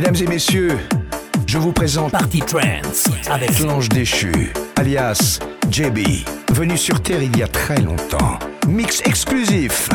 Mesdames et messieurs, je vous présente Party Trance avec l'ange déchu, alias JB, venu sur Terre il y a très longtemps. Mix exclusif.